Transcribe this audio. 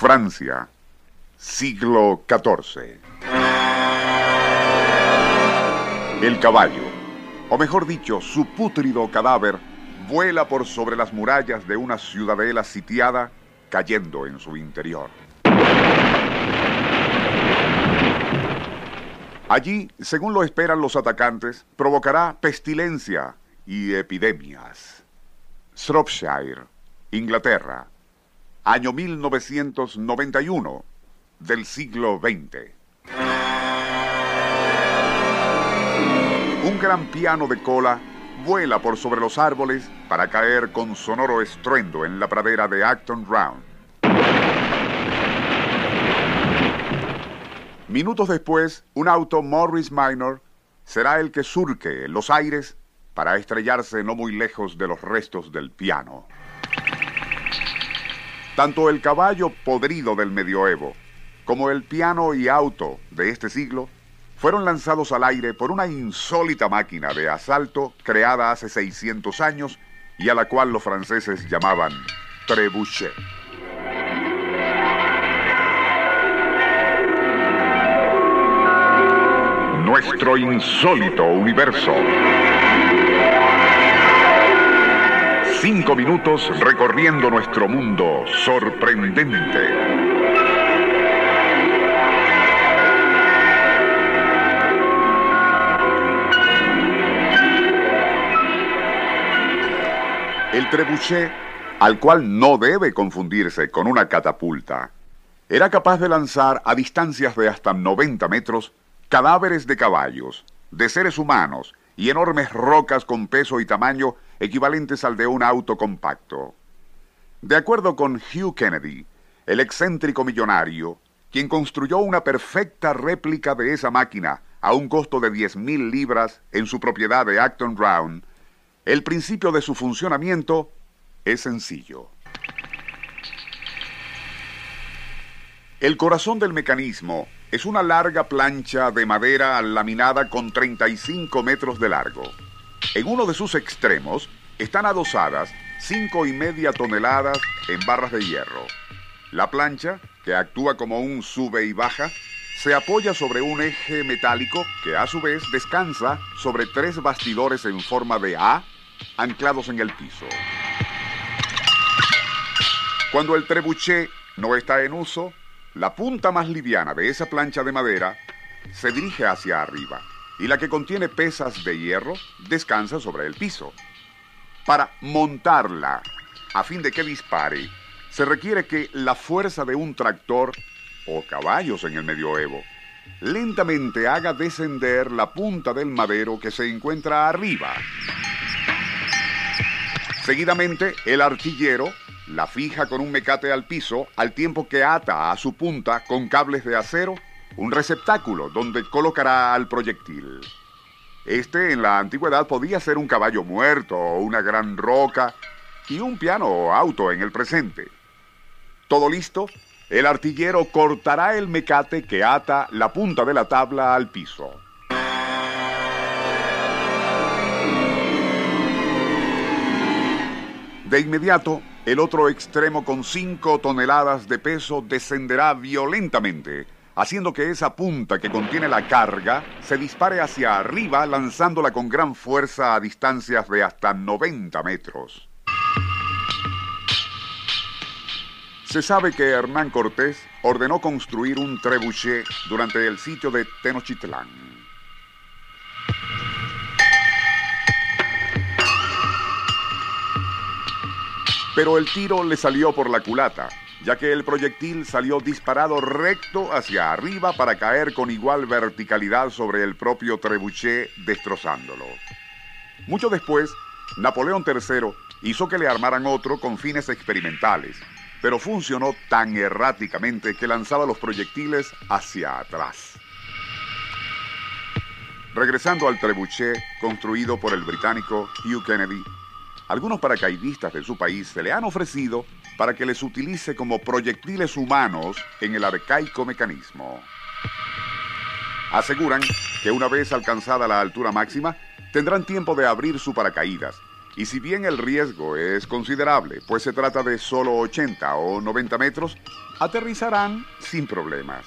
Francia, siglo XIV. El caballo, o mejor dicho, su pútrido cadáver, vuela por sobre las murallas de una ciudadela sitiada, cayendo en su interior. Allí, según lo esperan los atacantes, provocará pestilencia y epidemias. Shropshire, Inglaterra, año 1991 del siglo XX. Un gran piano de cola vuela por sobre los árboles para caer con sonoro estruendo en la pradera de Acton Round. Minutos después, un auto Morris Minor será el que surque los aires para estrellarse no muy lejos de los restos del piano. Tanto el caballo podrido del medioevo como el piano y auto de este siglo fueron lanzados al aire por una insólita máquina de asalto creada hace 600 años y a la cual los franceses llamaban trebuchet. nuestro insólito universo. Cinco minutos recorriendo nuestro mundo sorprendente. El trebuchet, al cual no debe confundirse con una catapulta, era capaz de lanzar a distancias de hasta 90 metros cadáveres de caballos, de seres humanos y enormes rocas con peso y tamaño equivalentes al de un auto compacto. De acuerdo con Hugh Kennedy, el excéntrico millonario, quien construyó una perfecta réplica de esa máquina a un costo de 10.000 libras en su propiedad de Acton Round, el principio de su funcionamiento es sencillo. El corazón del mecanismo es una larga plancha de madera laminada con 35 metros de largo. En uno de sus extremos están adosadas cinco y media toneladas en barras de hierro. La plancha, que actúa como un sube y baja, se apoya sobre un eje metálico que a su vez descansa sobre tres bastidores en forma de A anclados en el piso. Cuando el trebuchet no está en uso, la punta más liviana de esa plancha de madera se dirige hacia arriba y la que contiene pesas de hierro descansa sobre el piso. Para montarla, a fin de que dispare, se requiere que la fuerza de un tractor o caballos en el medioevo lentamente haga descender la punta del madero que se encuentra arriba. Seguidamente, el artillero la fija con un mecate al piso al tiempo que ata a su punta con cables de acero un receptáculo donde colocará al proyectil. Este en la antigüedad podía ser un caballo muerto o una gran roca y un piano o auto en el presente. Todo listo, el artillero cortará el mecate que ata la punta de la tabla al piso. De inmediato, el otro extremo con 5 toneladas de peso descenderá violentamente, haciendo que esa punta que contiene la carga se dispare hacia arriba lanzándola con gran fuerza a distancias de hasta 90 metros. Se sabe que Hernán Cortés ordenó construir un trebuchet durante el sitio de Tenochtitlán. Pero el tiro le salió por la culata, ya que el proyectil salió disparado recto hacia arriba para caer con igual verticalidad sobre el propio trebuchet, destrozándolo. Mucho después, Napoleón III hizo que le armaran otro con fines experimentales, pero funcionó tan erráticamente que lanzaba los proyectiles hacia atrás. Regresando al trebuchet construido por el británico Hugh Kennedy algunos paracaidistas de su país se le han ofrecido para que les utilice como proyectiles humanos en el arcaico mecanismo. Aseguran que una vez alcanzada la altura máxima, tendrán tiempo de abrir su paracaídas Y si bien el riesgo es considerable, pues se trata de solo 80 o 90 metros, aterrizarán sin problemas.